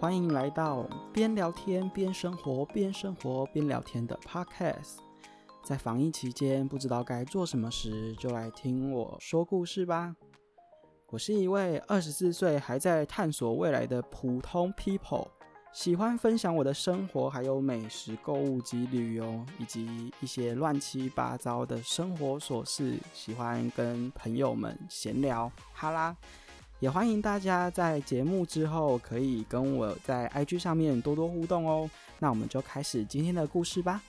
欢迎来到边聊天边生活边生活边聊天的 Podcast。在防疫期间，不知道该做什么时，就来听我说故事吧。我是一位二十四岁还在探索未来的普通 people，喜欢分享我的生活，还有美食、购物及旅游，以及一些乱七八糟的生活琐事，喜欢跟朋友们闲聊。哈啦。也欢迎大家在节目之后可以跟我在 IG 上面多多互动哦。那我们就开始今天的故事吧。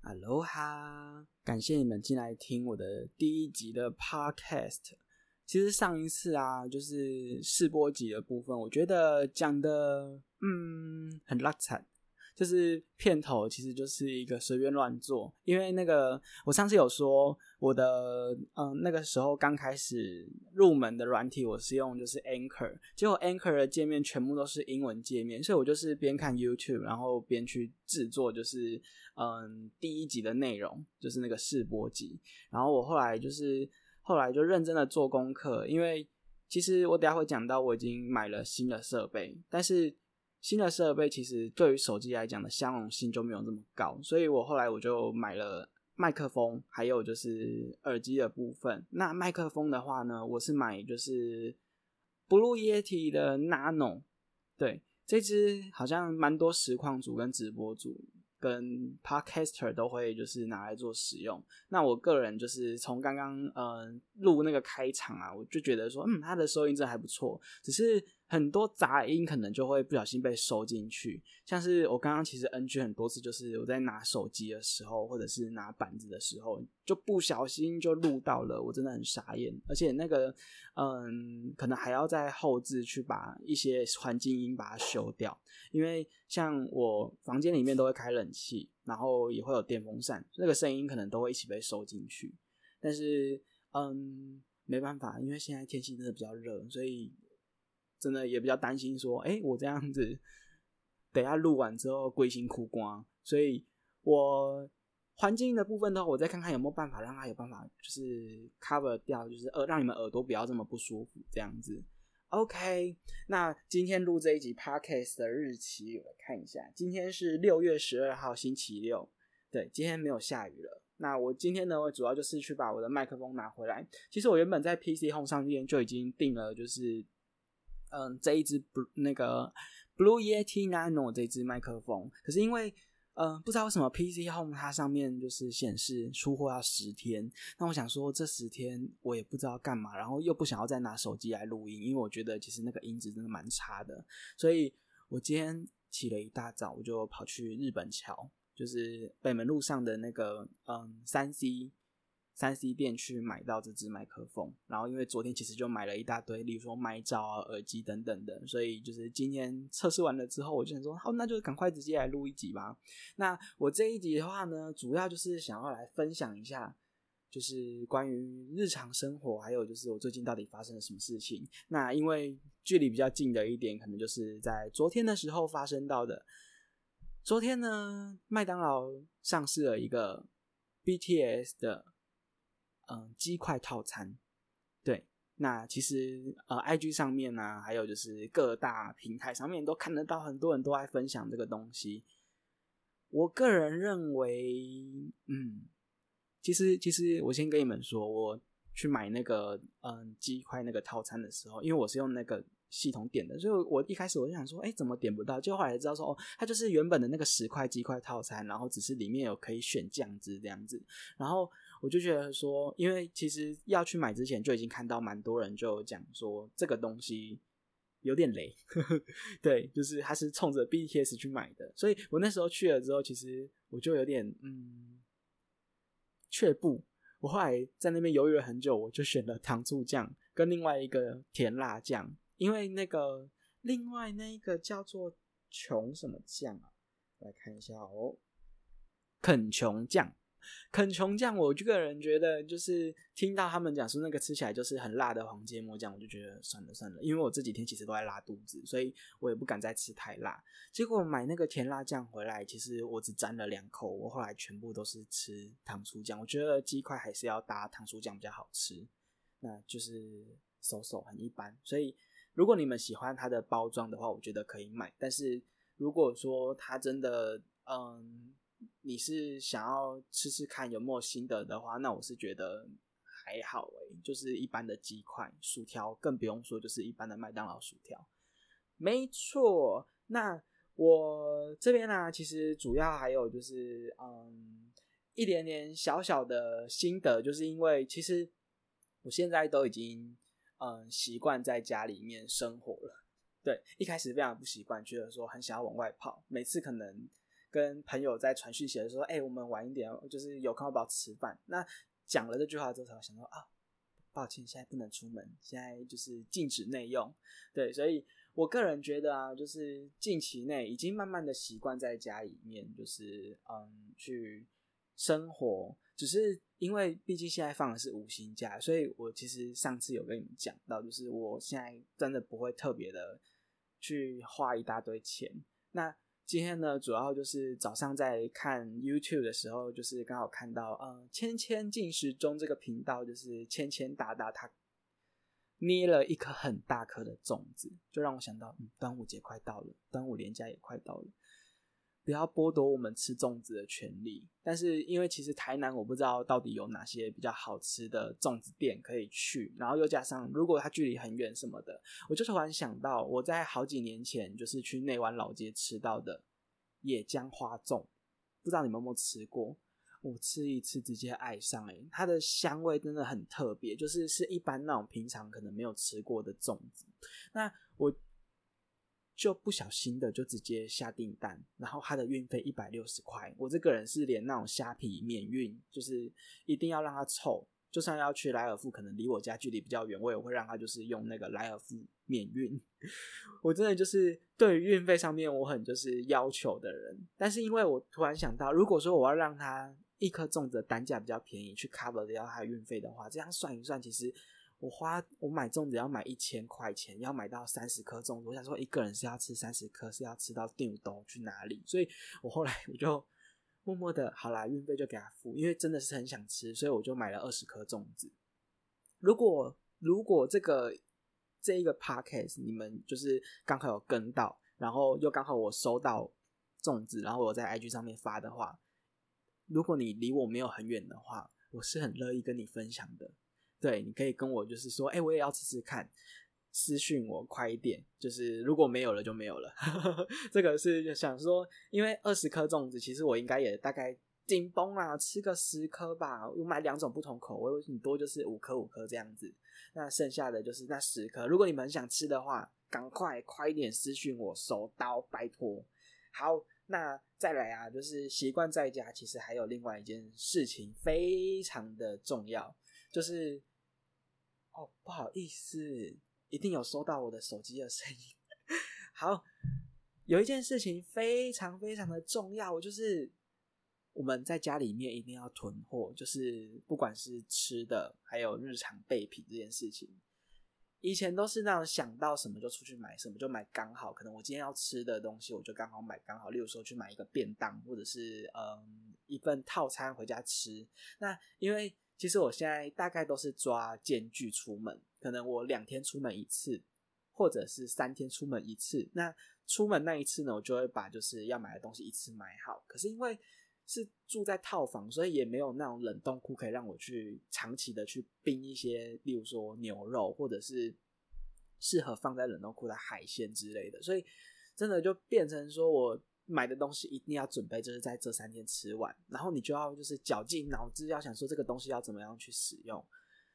Hello 哈感谢你们进来听我的第一集的 Podcast。其实上一次啊，就是试播集的部分，我觉得讲的嗯很拉惨，就是片头其实就是一个随便乱做，因为那个我上次有说我的嗯那个时候刚开始入门的软体，我是用就是 Anchor，结果 Anchor 的界面全部都是英文界面，所以我就是边看 YouTube，然后边去制作就是嗯第一集的内容，就是那个试播集，然后我后来就是。后来就认真的做功课，因为其实我等下会讲到我已经买了新的设备，但是新的设备其实对于手机来讲的相容性就没有这么高，所以我后来我就买了麦克风，还有就是耳机的部分。那麦克风的话呢，我是买就是 Blue Yeti 的 Nano，对，这支好像蛮多实况组跟直播组。跟 Podcaster 都会就是拿来做使用。那我个人就是从刚刚嗯录那个开场啊，我就觉得说，嗯，它的收音真还不错，只是。很多杂音可能就会不小心被收进去，像是我刚刚其实 NG 很多次，就是我在拿手机的时候，或者是拿板子的时候，就不小心就录到了，我真的很傻眼。而且那个，嗯，可能还要在后置去把一些环境音把它修掉，因为像我房间里面都会开冷气，然后也会有电风扇，那个声音可能都会一起被收进去。但是，嗯，没办法，因为现在天气真的比较热，所以。真的也比较担心，说，哎，我这样子，等下录完之后归心哭光，所以我环境的部分的话，我再看看有没有办法让他有办法，就是 cover 掉，就是耳让你们耳朵不要这么不舒服，这样子。OK，那今天录这一集 podcast 的日期，我来看一下，今天是六月十二号星期六，对，今天没有下雨了。那我今天呢，我主要就是去把我的麦克风拿回来。其实我原本在 PC Home 上面就已经定了，就是。嗯，这一支不那个 Blue Yeti Nano 这支麦克风，可是因为嗯不知道为什么 PC Home 它上面就是显示出货要十天，那我想说这十天我也不知道干嘛，然后又不想要再拿手机来录音，因为我觉得其实那个音质真的蛮差的，所以我今天起了一大早，我就跑去日本桥，就是北门路上的那个嗯三 C。三 C 店去买到这支麦克风，然后因为昨天其实就买了一大堆，例如说麦罩啊、耳机等等的，所以就是今天测试完了之后，我就想说，好，那就赶快直接来录一集吧。那我这一集的话呢，主要就是想要来分享一下，就是关于日常生活，还有就是我最近到底发生了什么事情。那因为距离比较近的一点，可能就是在昨天的时候发生到的。昨天呢，麦当劳上市了一个 BTS 的。嗯，鸡块套餐，对，那其实呃，IG 上面呢，还有就是各大平台上面都看得到，很多人都在分享这个东西。我个人认为，嗯，其实其实我先跟你们说，我去买那个嗯鸡块那个套餐的时候，因为我是用那个。系统点的，所以我一开始我就想说，哎，怎么点不到？就后来知道说，哦，它就是原本的那个十块鸡块套餐，然后只是里面有可以选酱汁这样子。然后我就觉得说，因为其实要去买之前就已经看到蛮多人就讲说这个东西有点雷，对，就是他是冲着 BTS 去买的，所以我那时候去了之后，其实我就有点嗯却步。我后来在那边犹豫了很久，我就选了糖醋酱跟另外一个甜辣酱。因为那个另外那个叫做穷什么酱啊？来看一下哦，肯琼酱，肯琼酱，我这个人觉得就是听到他们讲说那个吃起来就是很辣的黄芥末酱，我就觉得算了算了，因为我这几天其实都在拉肚子，所以我也不敢再吃太辣。结果买那个甜辣酱回来，其实我只沾了两口，我后来全部都是吃糖醋酱。我觉得鸡块还是要搭糖醋酱比较好吃，那就是手手很一般。所以如果你们喜欢它的包装的话，我觉得可以买。但是如果说它真的，嗯。你是想要吃吃看有没有新的的话，那我是觉得还好诶，就是一般的鸡块、薯条，更不用说就是一般的麦当劳薯条。没错，那我这边呢，其实主要还有就是，嗯，一点点小小的心得，就是因为其实我现在都已经嗯习惯在家里面生活了。对，一开始非常不习惯，觉得说很想要往外跑，每次可能。跟朋友在传讯息的时候，哎，我们晚一点，就是有空要不要吃饭？那讲了这句话之后，才想说啊，抱歉，现在不能出门，现在就是禁止内用。对，所以我个人觉得啊，就是近期内已经慢慢的习惯在家里面，就是嗯，去生活。只是因为毕竟现在放的是五星假，所以我其实上次有跟你们讲到，就是我现在真的不会特别的去花一大堆钱。那今天呢，主要就是早上在看 YouTube 的时候，就是刚好看到，嗯，芊芊进食中这个频道，就是芊芊大大他捏了一颗很大颗的粽子，就让我想到，嗯，端午节快到了，端午连假也快到了。不要剥夺我们吃粽子的权利。但是因为其实台南我不知道到底有哪些比较好吃的粽子店可以去，然后又加上如果它距离很远什么的，我就突然想到我在好几年前就是去内湾老街吃到的野姜花粽，不知道你们有没有吃过？我吃一次直接爱上，诶它的香味真的很特别，就是是一般那种平常可能没有吃过的粽子。那我。就不小心的就直接下订单，然后他的运费一百六十块。我这个人是连那种虾皮免运，就是一定要让它凑。就算要去莱尔富，可能离我家距离比较远，我也会让他就是用那个莱尔富免运。我真的就是对于运费上面我很就是要求的人。但是因为我突然想到，如果说我要让它一颗粽子的单价比较便宜，去 cover 掉它的运费的话，这样算一算，其实。我花我买粽子要买一千块钱，要买到三十颗粽子。我想说一个人是要吃三十颗，是要吃到定都去哪里？所以我后来 我就默默的，好啦，运费就给他付，因为真的是很想吃，所以我就买了二十颗粽子。如果如果这个这一个 podcast 你们就是刚好有跟到，然后又刚好我收到粽子，然后我在 IG 上面发的话，如果你离我没有很远的话，我是很乐意跟你分享的。对，你可以跟我就是说，哎，我也要吃吃看，私讯我快一点。就是如果没有了就没有了，这个是想说，因为二十颗粽子，其实我应该也大概紧绷啊，吃个十颗吧。我买两种不同口味，你多就是五颗五颗这样子。那剩下的就是那十颗，如果你们想吃的话，赶快快一点私讯我，手刀拜托。好，那再来啊，就是习惯在家，其实还有另外一件事情非常的重要，就是。哦，不好意思，一定有收到我的手机的声音。好，有一件事情非常非常的重要，就是我们在家里面一定要囤货，就是不管是吃的，还有日常备品这件事情。以前都是那种想到什么就出去买什么，就买刚好。可能我今天要吃的东西，我就刚好买刚好。例如说去买一个便当，或者是嗯一份套餐回家吃。那因为其实我现在大概都是抓间距出门，可能我两天出门一次，或者是三天出门一次。那出门那一次呢，我就会把就是要买的东西一次买好。可是因为是住在套房，所以也没有那种冷冻库可以让我去长期的去冰一些，例如说牛肉，或者是适合放在冷冻库的海鲜之类的。所以真的就变成说我。买的东西一定要准备，就是在这三天吃完，然后你就要就是绞尽脑汁要想说这个东西要怎么样去使用。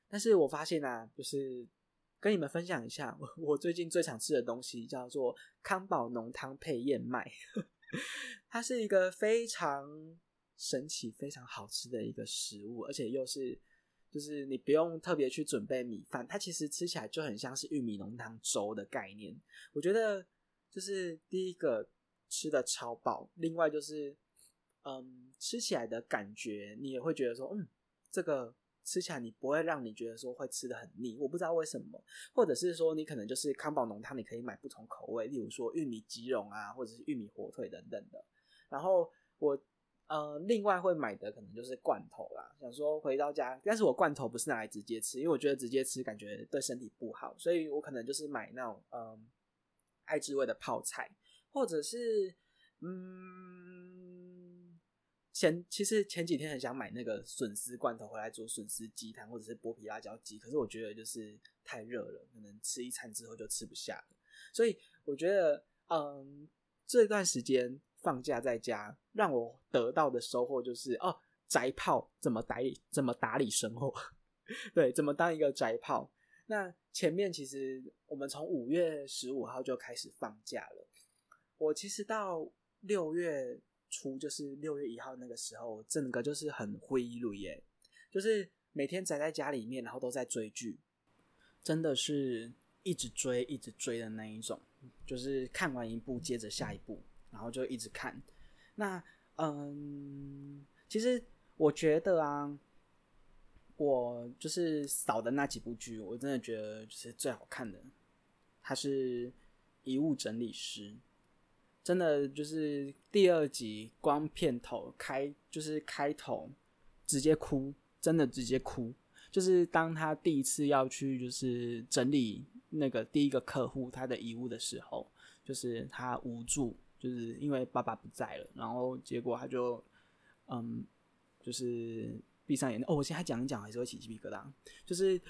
但是我发现啊，就是跟你们分享一下，我 我最近最常吃的东西叫做康宝浓汤配燕麦，它是一个非常神奇、非常好吃的一个食物，而且又是就是你不用特别去准备米饭，它其实吃起来就很像是玉米浓汤粥的概念。我觉得就是第一个。吃的超饱，另外就是，嗯，吃起来的感觉，你也会觉得说，嗯，这个吃起来你不会让你觉得说会吃的很腻。我不知道为什么，或者是说你可能就是康宝浓汤，你可以买不同口味，例如说玉米鸡茸啊，或者是玉米火腿等等的。然后我呃另外会买的可能就是罐头啦，想说回到家，但是我罐头不是拿来直接吃，因为我觉得直接吃感觉对身体不好，所以我可能就是买那种嗯爱之味的泡菜，或者是嗯。前其实前几天很想买那个笋丝罐头回来做笋丝鸡汤或者是剥皮辣椒鸡，可是我觉得就是太热了，可能吃一餐之后就吃不下了。所以我觉得，嗯，这段时间放假在家，让我得到的收获就是哦，宅炮怎么打理怎么打理生活，对，怎么当一个宅炮。那前面其实我们从五月十五号就开始放假了，我其实到六月。初就是六月一号那个时候，整个就是很灰绿耶，就是每天宅在家里面，然后都在追剧，真的是一直追一直追的那一种，就是看完一部接着下一部，然后就一直看。那嗯，其实我觉得啊，我就是扫的那几部剧，我真的觉得就是最好看的，它是《遗物整理师》。真的就是第二集光片头开就是开头直接哭，真的直接哭。就是当他第一次要去就是整理那个第一个客户他的遗物的时候，就是他无助，就是因为爸爸不在了，然后结果他就嗯，就是闭上眼哦，我现在讲一讲还是会起鸡皮疙瘩，就是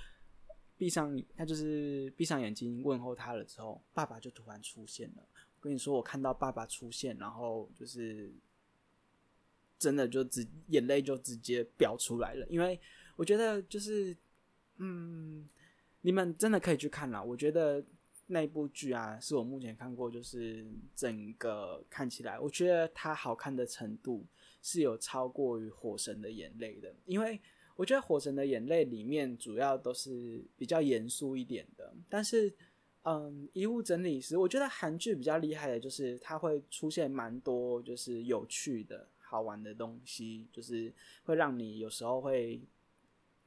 闭上他就是闭上眼睛问候他了之后，爸爸就突然出现了。跟你说，我看到爸爸出现，然后就是真的就直眼泪就直接飙出来了。因为我觉得就是，嗯，你们真的可以去看了。我觉得那部剧啊，是我目前看过就是整个看起来，我觉得它好看的程度是有超过于《火神的眼泪》的。因为我觉得《火神的眼泪》里面主要都是比较严肃一点的，但是。嗯，遗物整理师，我觉得韩剧比较厉害的就是它会出现蛮多就是有趣的好玩的东西，就是会让你有时候会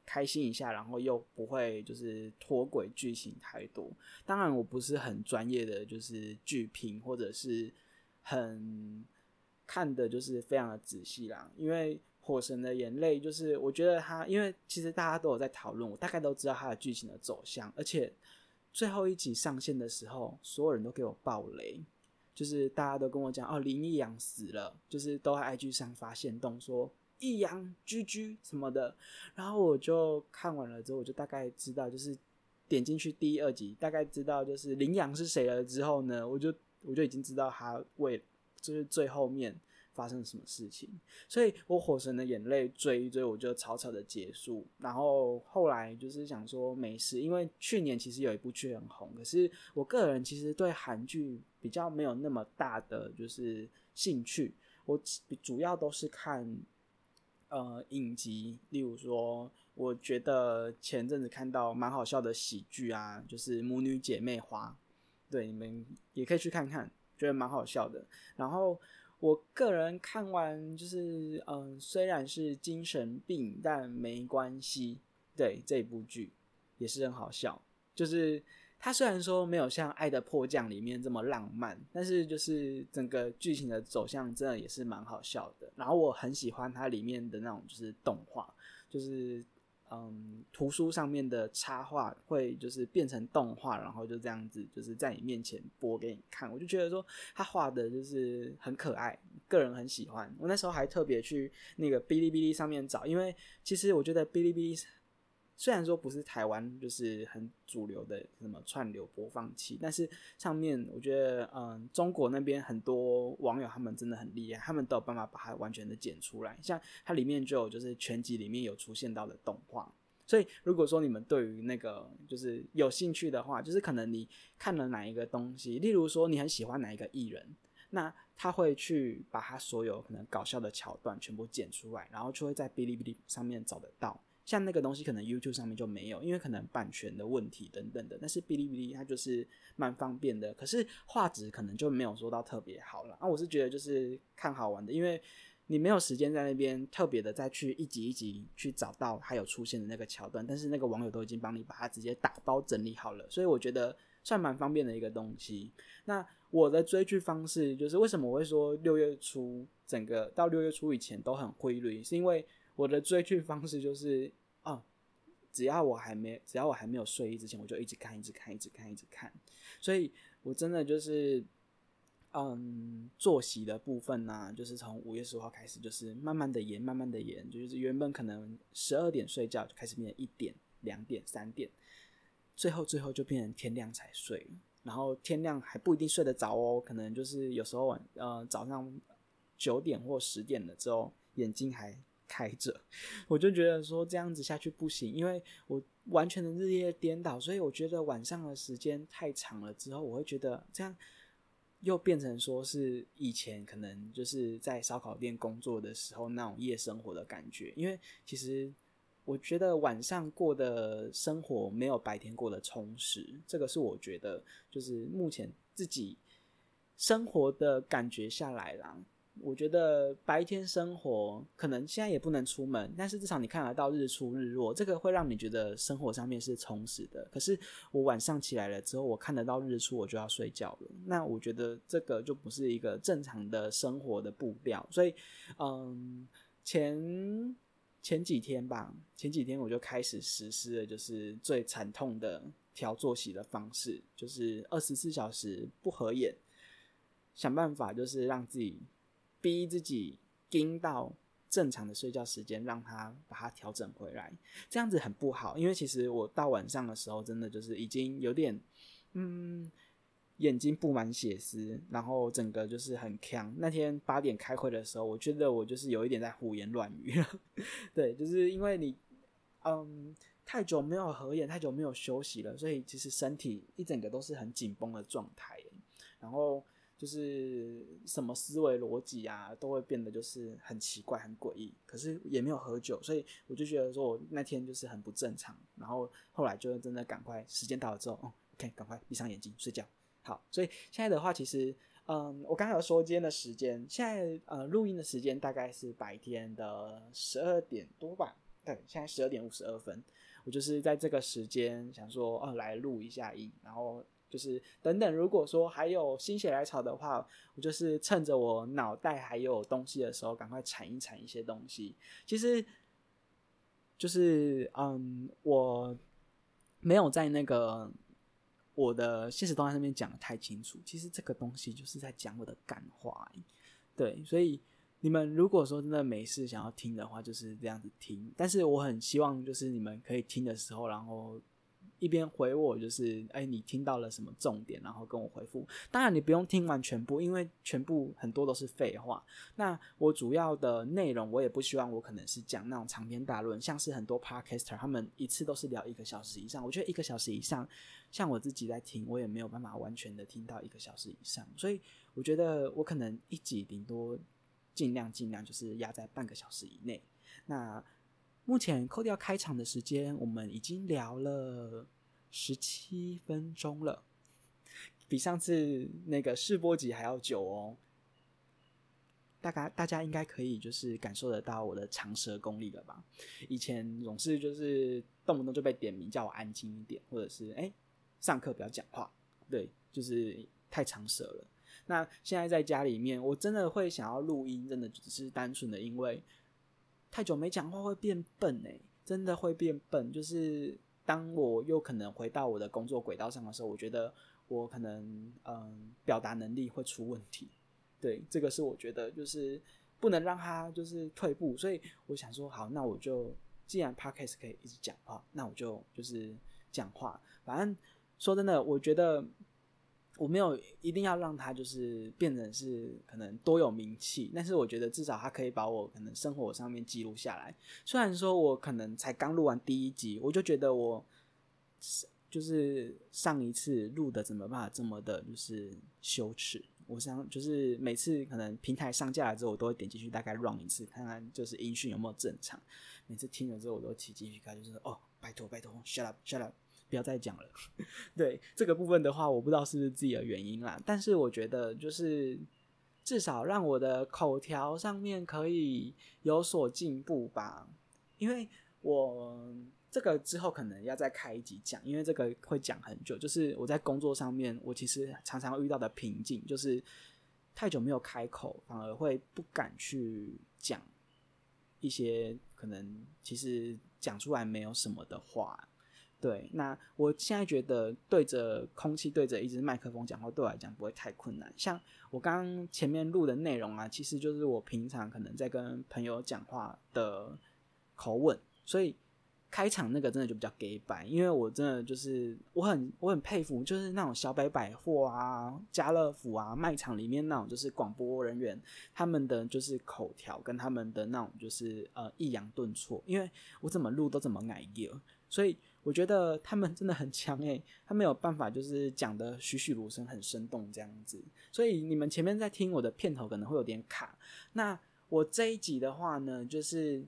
开心一下，然后又不会就是脱轨剧情太多。当然，我不是很专业的就是剧评，或者是很看的就是非常的仔细啦。因为《火神的眼泪》就是我觉得它，因为其实大家都有在讨论，我大概都知道它的剧情的走向，而且。最后一集上线的时候，所有人都给我爆雷，就是大家都跟我讲哦，林一阳死了，就是都在 IG 上发现动说易阳居居什么的，然后我就看完了之后，我就大概知道，就是点进去第二集，大概知道就是林阳是谁了之后呢，我就我就已经知道他为就是最后面。发生了什么事情？所以我火神的眼泪追一追，我就草草的结束。然后后来就是想说没事，因为去年其实有一部剧很红，可是我个人其实对韩剧比较没有那么大的就是兴趣。我主要都是看呃影集，例如说，我觉得前阵子看到蛮好笑的喜剧啊，就是母女姐妹花，对你们也可以去看看，觉得蛮好笑的。然后。我个人看完就是，嗯，虽然是精神病，但没关系。对这部剧也是很好笑，就是它虽然说没有像《爱的迫降》里面这么浪漫，但是就是整个剧情的走向真的也是蛮好笑的。然后我很喜欢它里面的那种就是动画，就是。嗯，图书上面的插画会就是变成动画，然后就这样子就是在你面前播给你看。我就觉得说他画的就是很可爱，个人很喜欢。我那时候还特别去那个哔哩哔哩上面找，因为其实我觉得哔哩哔哩。虽然说不是台湾就是很主流的什么串流播放器，但是上面我觉得，嗯，中国那边很多网友他们真的很厉害，他们都有办法把它完全的剪出来。像它里面就有就是全集里面有出现到的动画，所以如果说你们对于那个就是有兴趣的话，就是可能你看了哪一个东西，例如说你很喜欢哪一个艺人，那他会去把他所有可能搞笑的桥段全部剪出来，然后就会在哔哩哔哩上面找得到。像那个东西可能 YouTube 上面就没有，因为可能版权的问题等等的。但是哔哩哔哩它就是蛮方便的，可是画质可能就没有说到特别好了。啊，我是觉得就是看好玩的，因为你没有时间在那边特别的再去一集一集去找到它有出现的那个桥段，但是那个网友都已经帮你把它直接打包整理好了，所以我觉得算蛮方便的一个东西。那我的追剧方式就是为什么我会说六月初整个到六月初以前都很规律，是因为我的追剧方式就是啊，只要我还没只要我还没有睡意之前，我就一直看，一直看，一直看，一直看，所以我真的就是。嗯，作息的部分呢，就是从五月十五号开始，就是慢慢的延，慢慢的延，就是原本可能十二点睡觉，就开始变成一点、两点、三点，最后最后就变成天亮才睡，然后天亮还不一定睡得着哦，可能就是有时候晚呃早上九点或十点了之后眼睛还开着，我就觉得说这样子下去不行，因为我完全的日夜颠倒，所以我觉得晚上的时间太长了之后，我会觉得这样。又变成说是以前可能就是在烧烤店工作的时候那种夜生活的感觉，因为其实我觉得晚上过的生活没有白天过得充实，这个是我觉得就是目前自己生活的感觉下来啦。我觉得白天生活可能现在也不能出门，但是至少你看得到日出日落，这个会让你觉得生活上面是充实的。可是我晚上起来了之后，我看得到日出，我就要睡觉了。那我觉得这个就不是一个正常的生活的步调。所以，嗯，前前几天吧，前几天我就开始实施了，就是最惨痛的调作息的方式，就是二十四小时不合眼，想办法就是让自己。逼自己盯到正常的睡觉时间，让他把它调整回来，这样子很不好。因为其实我到晚上的时候，真的就是已经有点，嗯，眼睛布满血丝，然后整个就是很强。那天八点开会的时候，我觉得我就是有一点在胡言乱语。对，就是因为你，嗯，太久没有合眼，太久没有休息了，所以其实身体一整个都是很紧绷的状态，然后。就是什么思维逻辑啊，都会变得就是很奇怪、很诡异。可是也没有喝酒，所以我就觉得说我那天就是很不正常。然后后来就真的赶快，时间到了之后，哦，OK，赶快闭上眼睛睡觉。好，所以现在的话，其实，嗯，我刚才有说今天的时间，现在呃录音的时间大概是白天的十二点多吧？对，现在十二点五十二分，我就是在这个时间想说，哦，来录一下音，然后。就是等等，如果说还有心血来潮的话，我就是趁着我脑袋还有东西的时候，赶快产一产一些东西。其实，就是嗯，我没有在那个我的现实动态上面讲的太清楚。其实这个东西就是在讲我的感话，对。所以你们如果说真的没事想要听的话，就是这样子听。但是我很希望就是你们可以听的时候，然后。一边回我就是，哎，你听到了什么重点？然后跟我回复。当然你不用听完全部，因为全部很多都是废话。那我主要的内容，我也不希望我可能是讲那种长篇大论，像是很多 podcaster 他们一次都是聊一个小时以上。我觉得一个小时以上，像我自己在听，我也没有办法完全的听到一个小时以上。所以我觉得我可能一集顶多尽量尽量就是压在半个小时以内。那目前扣掉开场的时间，我们已经聊了十七分钟了，比上次那个试播集还要久哦。大概大家应该可以就是感受得到我的长舌功力了吧？以前总是就是动不动就被点名叫我安静一点，或者是哎上课不要讲话，对，就是太长舌了。那现在在家里面，我真的会想要录音，真的只是单纯的因为。太久没讲话会变笨哎，真的会变笨。就是当我又可能回到我的工作轨道上的时候，我觉得我可能嗯表达能力会出问题。对，这个是我觉得就是不能让他就是退步。所以我想说，好，那我就既然 podcast 可以一直讲话，那我就就是讲话。反正说真的，我觉得。我没有一定要让他就是变成是可能多有名气，但是我觉得至少他可以把我可能生活上面记录下来。虽然说我可能才刚录完第一集，我就觉得我就是上一次录的怎么办这么的就是羞耻。我想就是每次可能平台上架了之后，我都会点进去大概 run 一次，看看就是音讯有没有正常。每次听了之后，我都起鸡皮疙瘩，就是哦，拜托拜托，shut up shut up。不要再讲了。对这个部分的话，我不知道是不是自己的原因啦。但是我觉得，就是至少让我的口条上面可以有所进步吧。因为我这个之后可能要再开一集讲，因为这个会讲很久。就是我在工作上面，我其实常常遇到的瓶颈，就是太久没有开口，反而会不敢去讲一些可能其实讲出来没有什么的话。对，那我现在觉得对着空气、对着一支麦克风讲话，对我来讲不会太困难。像我刚刚前面录的内容啊，其实就是我平常可能在跟朋友讲话的口吻，所以开场那个真的就比较给白，因为我真的就是我很我很佩服，就是那种小北百货啊、家乐福啊卖场里面那种就是广播人员，他们的就是口条跟他们的那种就是呃抑扬顿挫，因为我怎么录都怎么矮掉，所以。我觉得他们真的很强诶，他没有办法就是讲的栩栩如生，很生动这样子。所以你们前面在听我的片头可能会有点卡。那我这一集的话呢，就是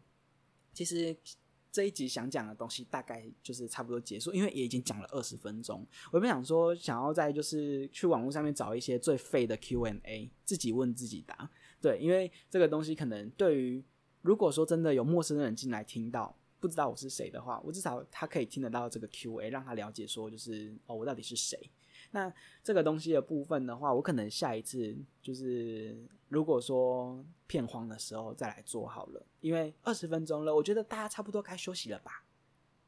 其实这一集想讲的东西大概就是差不多结束，因为也已经讲了二十分钟。我本想说想要在就是去网络上面找一些最废的 Q&A，自己问自己答。对，因为这个东西可能对于如果说真的有陌生人进来听到。不知道我是谁的话，我至少他可以听得到这个 Q&A，让他了解说就是哦，我到底是谁。那这个东西的部分的话，我可能下一次就是如果说片荒的时候再来做好了，因为二十分钟了，我觉得大家差不多该休息了吧。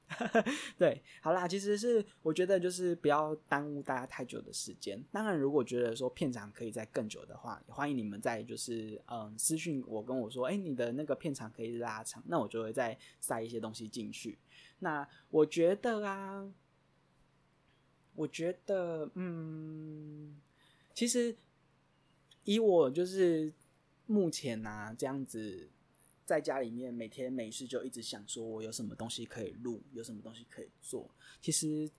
对，好啦，其实是我觉得就是不要耽误大家太久的时间。当然，如果觉得说片长可以再更久的话，欢迎你们在就是嗯私信我跟我说，哎，你的那个片长可以拉长，那我就会再塞一些东西进去。那我觉得啊，我觉得嗯，其实以我就是目前啊这样子。在家里面每天没事就一直想说，我有什么东西可以录，有什么东西可以做。其实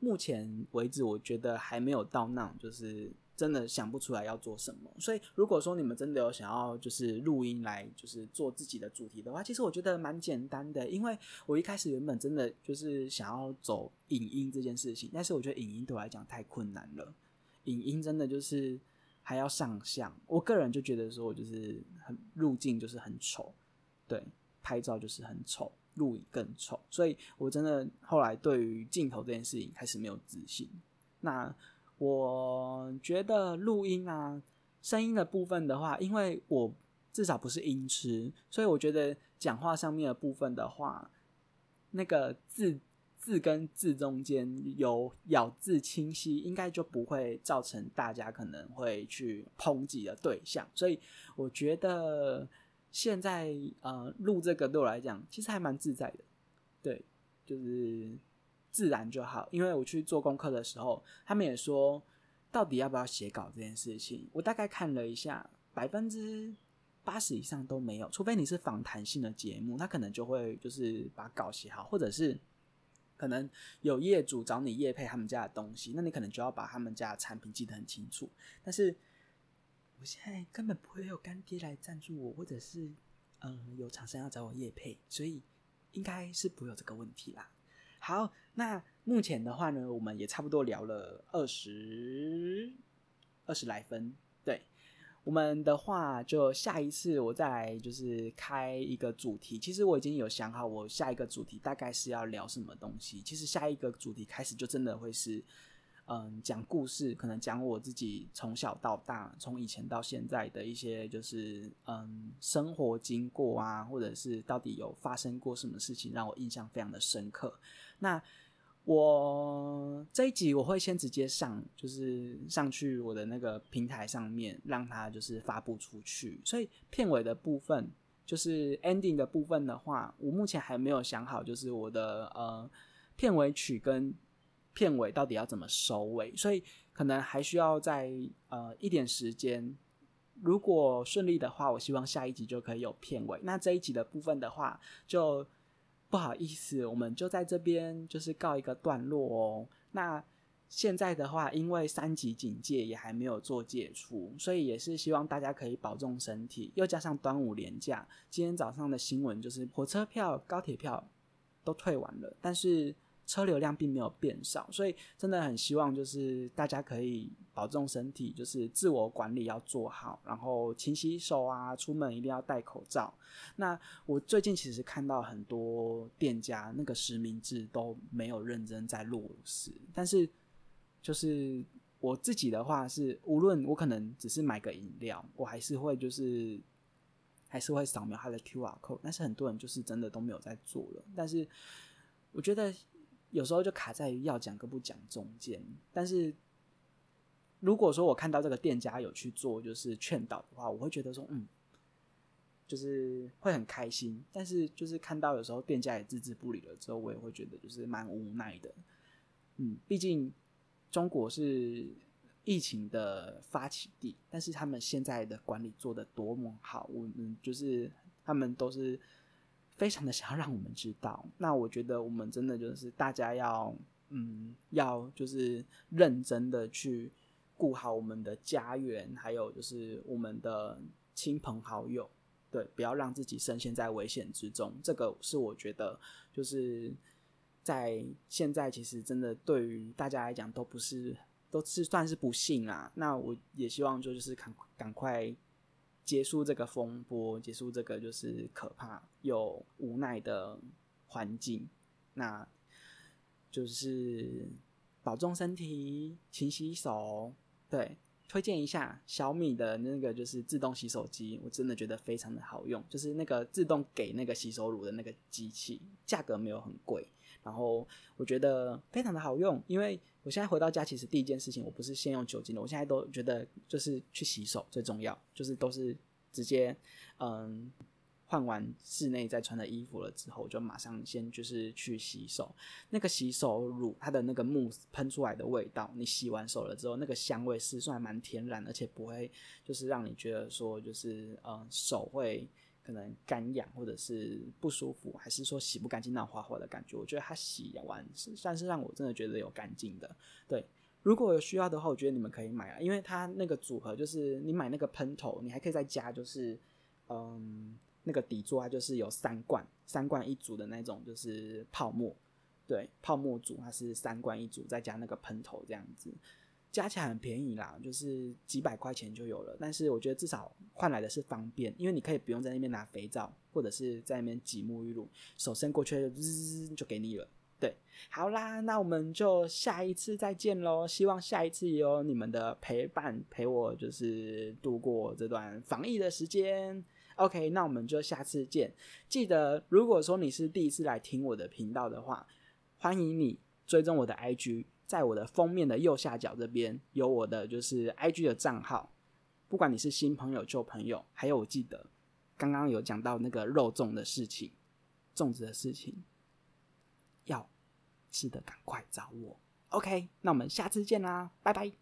目前为止，我觉得还没有到那种就是真的想不出来要做什么。所以如果说你们真的有想要就是录音来就是做自己的主题的话，其实我觉得蛮简单的。因为我一开始原本真的就是想要走影音这件事情，但是我觉得影音对我来讲太困难了。影音真的就是还要上相，我个人就觉得说我就是很入镜就是很丑。对，拍照就是很丑，录影更丑，所以我真的后来对于镜头这件事情开始没有自信。那我觉得录音啊，声音的部分的话，因为我至少不是音痴，所以我觉得讲话上面的部分的话，那个字字跟字中间有咬字清晰，应该就不会造成大家可能会去抨击的对象。所以我觉得。现在呃录这个对我来讲其实还蛮自在的，对，就是自然就好。因为我去做功课的时候，他们也说到底要不要写稿这件事情，我大概看了一下，百分之八十以上都没有，除非你是访谈性的节目，他可能就会就是把稿写好，或者是可能有业主找你业配他们家的东西，那你可能就要把他们家的产品记得很清楚，但是。我现在根本不会有干爹来赞助我，或者是嗯有厂商要找我叶配，所以应该是不会有这个问题啦。好，那目前的话呢，我们也差不多聊了二十二十来分。对，我们的话就下一次我再就是开一个主题。其实我已经有想好，我下一个主题大概是要聊什么东西。其实下一个主题开始就真的会是。嗯，讲故事，可能讲我自己从小到大，从以前到现在的一些，就是嗯，生活经过啊，或者是到底有发生过什么事情让我印象非常的深刻。那我这一集我会先直接上，就是上去我的那个平台上面，让它就是发布出去。所以片尾的部分，就是 ending 的部分的话，我目前还没有想好，就是我的呃片尾曲跟。片尾到底要怎么收尾？所以可能还需要在呃一点时间。如果顺利的话，我希望下一集就可以有片尾。那这一集的部分的话，就不好意思，我们就在这边就是告一个段落哦。那现在的话，因为三级警戒也还没有做解除，所以也是希望大家可以保重身体。又加上端午连假，今天早上的新闻就是火车票、高铁票都退完了，但是。车流量并没有变少，所以真的很希望就是大家可以保重身体，就是自我管理要做好，然后勤洗手啊，出门一定要戴口罩。那我最近其实看到很多店家那个实名制都没有认真在落实，但是就是我自己的话是，无论我可能只是买个饮料，我还是会就是还是会扫描它的 QR code，但是很多人就是真的都没有在做了，但是。我觉得有时候就卡在要讲跟不讲中间。但是如果说我看到这个店家有去做，就是劝导的话，我会觉得说，嗯，就是会很开心。但是就是看到有时候店家也置之不理了之后，我也会觉得就是蛮无奈的。嗯，毕竟中国是疫情的发起地，但是他们现在的管理做的多么好，我嗯，就是他们都是。非常的想要让我们知道，那我觉得我们真的就是大家要，嗯，要就是认真的去顾好我们的家园，还有就是我们的亲朋好友，对，不要让自己深陷在危险之中。这个是我觉得就是在现在其实真的对于大家来讲都不是都是算是不幸啊。那我也希望就就是赶赶快。结束这个风波，结束这个就是可怕又无奈的环境，那就是保重身体，勤洗手。对，推荐一下小米的那个就是自动洗手机，我真的觉得非常的好用，就是那个自动给那个洗手乳的那个机器，价格没有很贵，然后我觉得非常的好用，因为我现在回到家，其实第一件事情我不是先用酒精的，我现在都觉得就是去洗手最重要，就是都是直接嗯换完室内再穿的衣服了之后，就马上先就是去洗手。那个洗手乳它的那个慕斯喷出来的味道，你洗完手了之后，那个香味是算蛮天然，而且不会就是让你觉得说就是嗯手会。可能干痒或者是不舒服，还是说洗不干净那滑滑的感觉？我觉得它洗完算是让我真的觉得有干净的。对，如果有需要的话，我觉得你们可以买啊，因为它那个组合就是你买那个喷头，你还可以再加就是嗯那个底座，它就是有三罐三罐一组的那种就是泡沫，对，泡沫组它是三罐一组，再加那个喷头这样子。加起来很便宜啦，就是几百块钱就有了。但是我觉得至少换来的是方便，因为你可以不用在那边拿肥皂，或者是在那边挤沐浴露，手伸过去滋就给你了。对，好啦，那我们就下一次再见喽。希望下一次也有你们的陪伴，陪我就是度过这段防疫的时间。OK，那我们就下次见。记得，如果说你是第一次来听我的频道的话，欢迎你追踪我的 IG。在我的封面的右下角这边有我的就是 I G 的账号，不管你是新朋友旧朋友，还有我记得刚刚有讲到那个肉粽的事情，粽子的事情，要吃的赶快找我。OK，那我们下次见啦，拜拜。